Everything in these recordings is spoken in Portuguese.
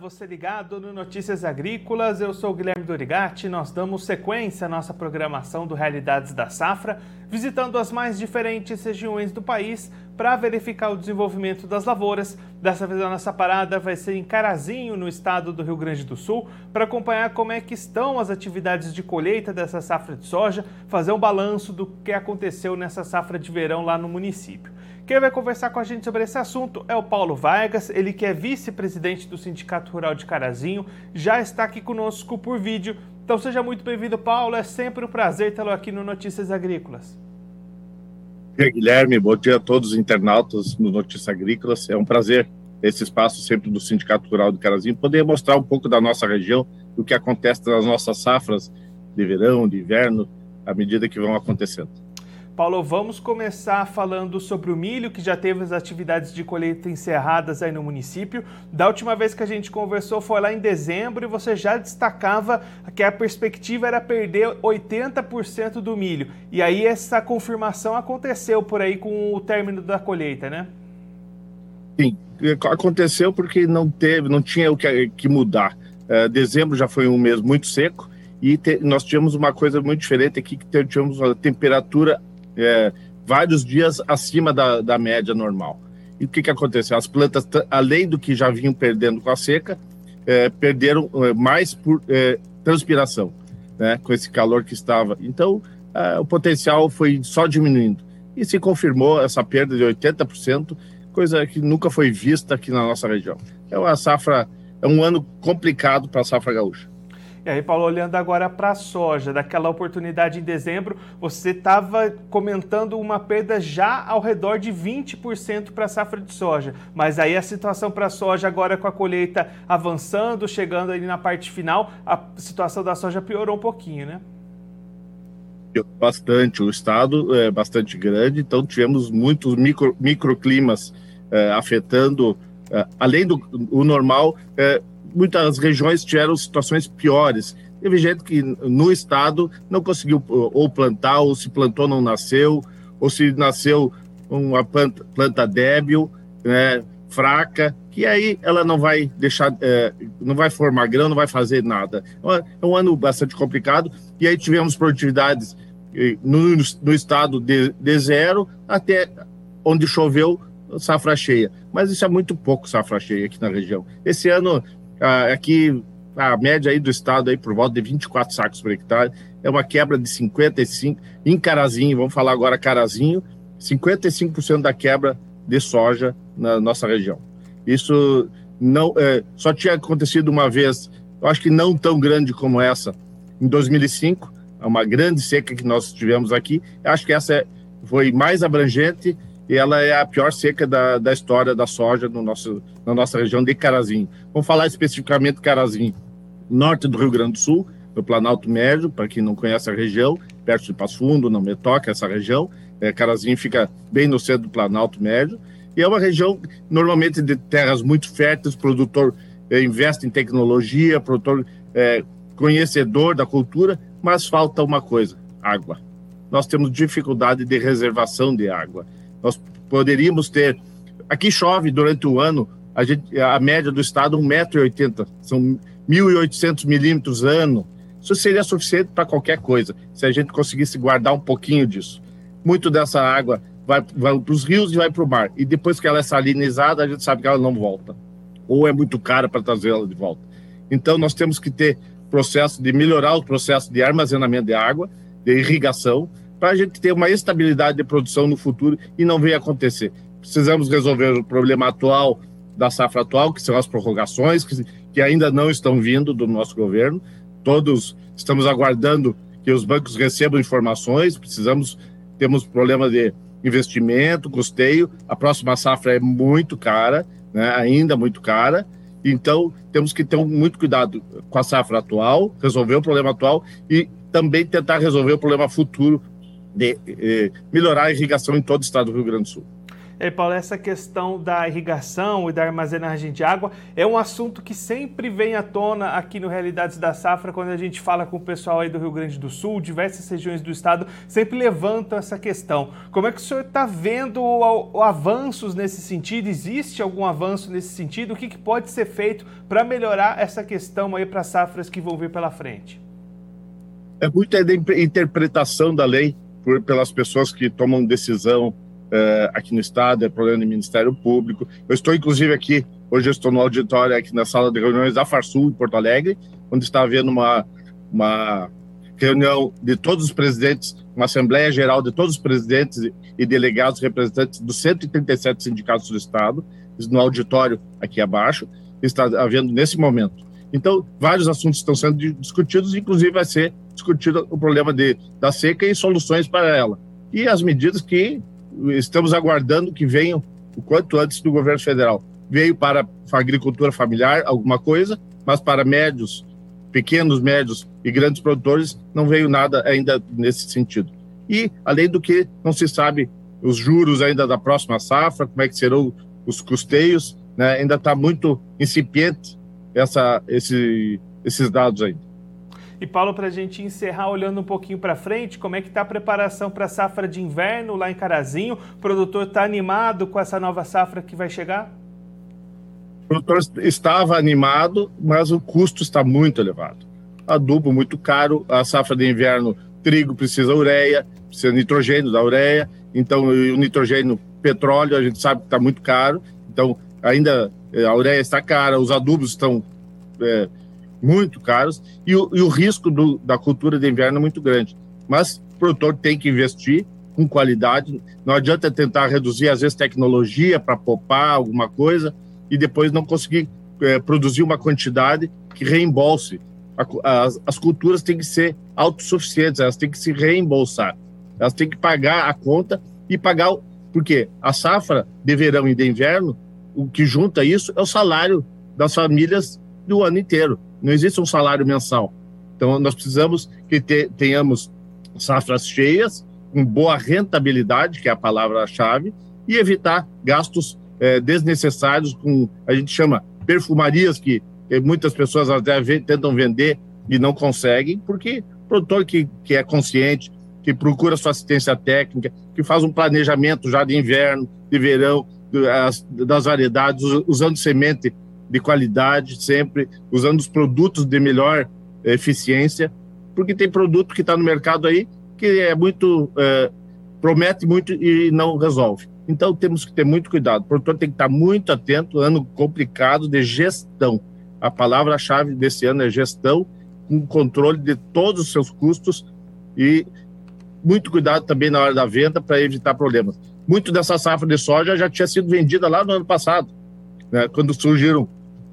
você ligado no Notícias Agrícolas. Eu sou Guilherme Dorigatti. Nós damos sequência à nossa programação do Realidades da Safra, visitando as mais diferentes regiões do país para verificar o desenvolvimento das lavouras. Dessa vez a nossa parada vai ser em Carazinho, no estado do Rio Grande do Sul, para acompanhar como é que estão as atividades de colheita dessa safra de soja, fazer um balanço do que aconteceu nessa safra de verão lá no município. Quem vai conversar com a gente sobre esse assunto é o Paulo Vargas, ele que é vice-presidente do Sindicato Rural de Carazinho, já está aqui conosco por vídeo. Então seja muito bem-vindo, Paulo. É sempre um prazer tê-lo aqui no Notícias Agrícolas. Bom dia, Guilherme. Bom dia a todos os internautas no Notícias Agrícolas. É um prazer esse espaço sempre do Sindicato Rural de Carazinho poder mostrar um pouco da nossa região, do que acontece nas nossas safras de verão, de inverno, à medida que vão acontecendo. Paulo, vamos começar falando sobre o milho, que já teve as atividades de colheita encerradas aí no município. Da última vez que a gente conversou foi lá em dezembro e você já destacava que a perspectiva era perder 80% do milho. E aí essa confirmação aconteceu por aí com o término da colheita, né? Sim, aconteceu porque não teve, não tinha o que, mudar. Uh, dezembro já foi um mês muito seco e te, nós tivemos uma coisa muito diferente aqui, que tivemos uma temperatura é, vários dias acima da, da média normal. E o que, que aconteceu? As plantas, além do que já vinham perdendo com a seca, é, perderam é, mais por é, transpiração, né, com esse calor que estava. Então, é, o potencial foi só diminuindo. E se confirmou essa perda de 80%, coisa que nunca foi vista aqui na nossa região. É uma safra, é um ano complicado para a safra gaúcha. E aí, Paulo, olhando agora para a soja, daquela oportunidade em dezembro, você estava comentando uma perda já ao redor de 20% para a safra de soja. Mas aí a situação para a soja agora com a colheita avançando, chegando ali na parte final, a situação da soja piorou um pouquinho, né? Bastante, o estado é bastante grande, então tivemos muitos micro, microclimas é, afetando, é, além do normal, é, muitas regiões tiveram situações piores. Teve gente que no estado não conseguiu ou plantar, ou se plantou não nasceu, ou se nasceu uma planta, planta débil, né, fraca, que aí ela não vai deixar, é, não vai formar grão, não vai fazer nada. É um ano bastante complicado, e aí tivemos produtividades no, no estado de, de zero até onde choveu safra cheia. Mas isso é muito pouco safra cheia aqui na região. Esse ano aqui a média aí do estado aí por volta de 24 sacos por hectare, é uma quebra de 55 em Carazinho, vamos falar agora Carazinho, 55% da quebra de soja na nossa região. Isso não é, só tinha acontecido uma vez, eu acho que não tão grande como essa, em 2005, é uma grande seca que nós tivemos aqui. Eu acho que essa é, foi mais abrangente e ela é a pior seca da, da história da soja no nosso, na nossa região de Carazinho. Vamos falar especificamente de Carazinho, norte do Rio Grande do Sul, no Planalto Médio, para quem não conhece a região, perto de Passo Fundo, não me toca essa região. É, Carazinho fica bem no centro do Planalto Médio, e é uma região normalmente de terras muito férteis, produtor é, investe em tecnologia, produtor é, conhecedor da cultura, mas falta uma coisa: água. Nós temos dificuldade de reservação de água. Nós poderíamos ter. Aqui chove durante o ano, a, gente, a média do estado 1,80m, são 1.800 milímetros ano. Isso seria suficiente para qualquer coisa, se a gente conseguisse guardar um pouquinho disso. Muito dessa água vai, vai para os rios e vai para o mar. E depois que ela é salinizada, a gente sabe que ela não volta. Ou é muito cara para trazê-la de volta. Então, nós temos que ter processo de melhorar o processo de armazenamento de água, de irrigação, para a gente ter uma estabilidade de produção no futuro e não venha acontecer. Precisamos resolver o problema atual da safra atual, que são as prorrogações, que, que ainda não estão vindo do nosso governo. Todos estamos aguardando que os bancos recebam informações, precisamos, temos problema de investimento, custeio, a próxima safra é muito cara, né, ainda muito cara, então temos que ter muito cuidado com a safra atual, resolver o problema atual e também tentar resolver o problema futuro de eh, melhorar a irrigação em todo o estado do Rio Grande do Sul. Aí, Paulo, essa questão da irrigação e da armazenagem de água é um assunto que sempre vem à tona aqui no Realidades da Safra, quando a gente fala com o pessoal aí do Rio Grande do Sul, diversas regiões do estado, sempre levantam essa questão. Como é que o senhor está vendo avanços nesse sentido? Existe algum avanço nesse sentido? O que, que pode ser feito para melhorar essa questão aí para safras que vão vir pela frente? É muita interpretação da lei por, pelas pessoas que tomam decisão uh, aqui no Estado, é problema do Ministério Público. Eu estou, inclusive, aqui, hoje eu estou no auditório, aqui na sala de reuniões da Farsul, em Porto Alegre, onde está havendo uma, uma reunião de todos os presidentes, uma Assembleia Geral de todos os presidentes e delegados representantes dos 137 sindicatos do Estado, no auditório aqui abaixo, está havendo nesse momento. Então, vários assuntos estão sendo discutidos, inclusive vai ser discutido o problema de, da seca e soluções para ela. E as medidas que estamos aguardando que venham o quanto antes do governo federal. Veio para a agricultura familiar alguma coisa, mas para médios, pequenos, médios e grandes produtores não veio nada ainda nesse sentido. E, além do que, não se sabe os juros ainda da próxima safra, como é que serão os custeios, né? ainda está muito incipiente essa, esse, esses dados ainda. E Paulo, para a gente encerrar olhando um pouquinho para frente, como é que está a preparação para a safra de inverno lá em Carazinho? O produtor está animado com essa nova safra que vai chegar? O produtor estava animado, mas o custo está muito elevado. Adubo muito caro, a safra de inverno, trigo precisa ureia, precisa nitrogênio da ureia, então o nitrogênio, petróleo, a gente sabe que está muito caro, então ainda eh, a ureia está cara, os adubos estão é, muito caros, e o, e o risco do, da cultura de inverno é muito grande. Mas o produtor tem que investir com qualidade, não adianta tentar reduzir, às vezes, tecnologia para poupar alguma coisa e depois não conseguir é, produzir uma quantidade que reembolse. A, as, as culturas têm que ser autossuficientes, elas têm que se reembolsar, elas têm que pagar a conta e pagar, porque a safra de verão e de inverno, o que junta isso é o salário das famílias do ano inteiro. Não existe um salário mensal. Então, nós precisamos que te, tenhamos safras cheias, com boa rentabilidade, que é a palavra-chave, e evitar gastos é, desnecessários com, a gente chama, perfumarias, que muitas pessoas até tentam vender e não conseguem, porque o produtor que, que é consciente, que procura sua assistência técnica, que faz um planejamento já de inverno, de verão, das variedades, usando semente de qualidade sempre, usando os produtos de melhor eficiência, porque tem produto que está no mercado aí que é muito é, promete muito e não resolve. Então temos que ter muito cuidado. O produtor tem que estar muito atento. Ano complicado de gestão. A palavra-chave desse ano é gestão, com controle de todos os seus custos e muito cuidado também na hora da venda para evitar problemas. Muito dessa safra de soja já tinha sido vendida lá no ano passado, né, quando surgiram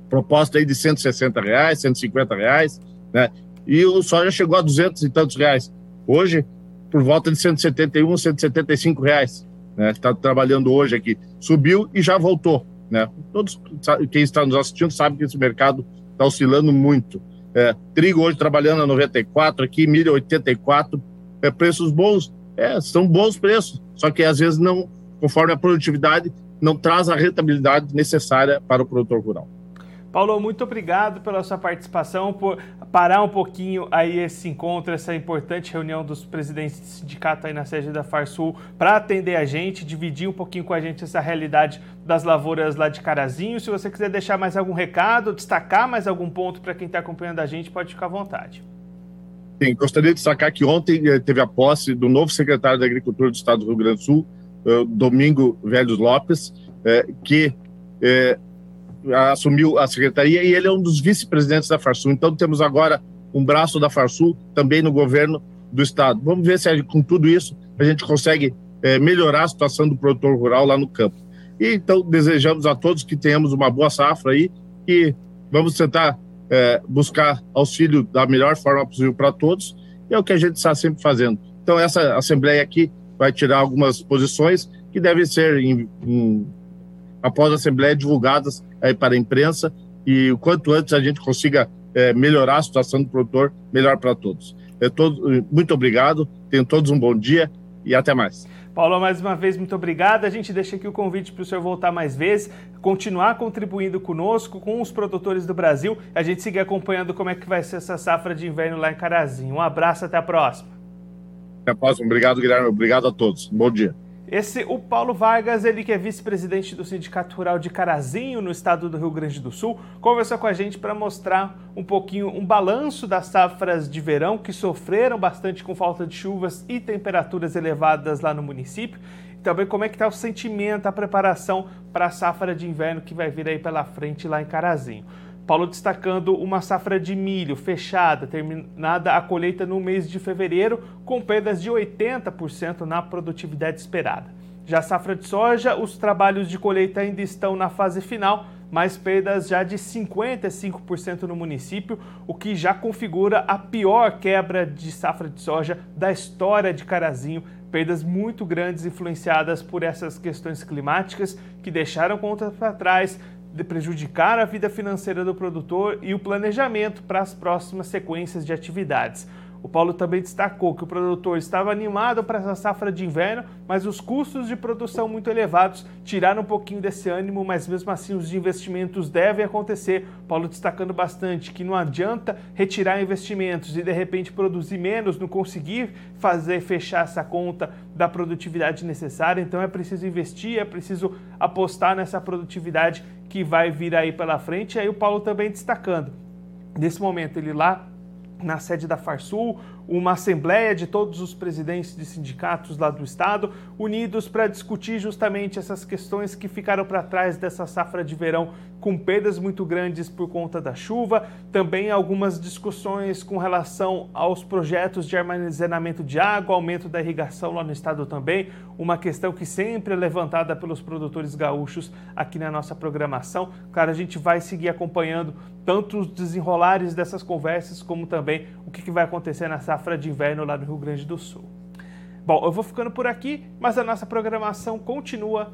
proposta aí de 160 reais, 150 reais, né? E o soja chegou a 200 e tantos reais. Hoje, por volta de 171, 175 reais. Né? Está trabalhando hoje aqui. Subiu e já voltou. Né? Todos quem está nos assistindo sabe que esse mercado está oscilando muito. É, trigo hoje trabalhando a 94, aqui milho 84, é, preços bons, é, são bons preços, só que às vezes não, conforme a produtividade, não traz a rentabilidade necessária para o produtor rural. Paulo, muito obrigado pela sua participação, por parar um pouquinho aí esse encontro, essa importante reunião dos presidentes de sindicato aí na sede da Farsul para atender a gente, dividir um pouquinho com a gente essa realidade das lavouras lá de Carazinho. Se você quiser deixar mais algum recado, destacar mais algum ponto para quem está acompanhando a gente, pode ficar à vontade. Sim, gostaria de destacar que ontem eh, teve a posse do novo secretário da Agricultura do Estado do Rio Grande do Sul, eh, Domingo Velhos Lopes, eh, que assumiu a secretaria e ele é um dos vice-presidentes da Farsul. Então temos agora um braço da Farsul também no governo do estado. Vamos ver se com tudo isso a gente consegue é, melhorar a situação do produtor rural lá no campo. E então desejamos a todos que tenhamos uma boa safra aí e vamos tentar é, buscar auxílio da melhor forma possível para todos. E é o que a gente está sempre fazendo. Então essa assembleia aqui vai tirar algumas posições que devem ser em, em após a Assembleia, divulgadas aí para a imprensa e o quanto antes a gente consiga é, melhorar a situação do produtor, melhor para todos. É todo, muito obrigado, tenham todos um bom dia e até mais. Paulo, mais uma vez, muito obrigado. A gente deixa aqui o convite para o senhor voltar mais vezes, continuar contribuindo conosco, com os produtores do Brasil, a gente seguir acompanhando como é que vai ser essa safra de inverno lá em Carazinho. Um abraço, até a próxima. Até a próxima. Obrigado, Guilherme. Obrigado a todos. Bom dia. Esse, o Paulo Vargas, ele que é vice-presidente do Sindicato Rural de Carazinho, no estado do Rio Grande do Sul, conversou com a gente para mostrar um pouquinho um balanço das safras de verão que sofreram bastante com falta de chuvas e temperaturas elevadas lá no município. E também como é que está o sentimento, a preparação para a safra de inverno que vai vir aí pela frente lá em Carazinho. Paulo destacando uma safra de milho fechada, terminada a colheita no mês de fevereiro, com perdas de 80% na produtividade esperada. Já a safra de soja, os trabalhos de colheita ainda estão na fase final, mas perdas já de 55% no município, o que já configura a pior quebra de safra de soja da história de Carazinho. Perdas muito grandes influenciadas por essas questões climáticas que deixaram contas para trás, prejudicar a vida financeira do produtor e o planejamento para as próximas sequências de atividades. O Paulo também destacou que o produtor estava animado para essa safra de inverno, mas os custos de produção muito elevados tiraram um pouquinho desse ânimo, mas mesmo assim os investimentos devem acontecer. Paulo destacando bastante que não adianta retirar investimentos e de repente produzir menos, não conseguir fazer fechar essa conta da produtividade necessária. Então é preciso investir, é preciso apostar nessa produtividade que vai vir aí pela frente. E aí o Paulo também destacando. Nesse momento ele lá na sede da Farsul, uma assembleia de todos os presidentes de sindicatos lá do estado, unidos para discutir justamente essas questões que ficaram para trás dessa safra de verão com perdas muito grandes por conta da chuva, também algumas discussões com relação aos projetos de armazenamento de água, aumento da irrigação lá no estado também, uma questão que sempre é levantada pelos produtores gaúchos aqui na nossa programação. Claro, a gente vai seguir acompanhando tanto os desenrolares dessas conversas, como também o que vai acontecer na safra de inverno lá no Rio Grande do Sul. Bom, eu vou ficando por aqui, mas a nossa programação continua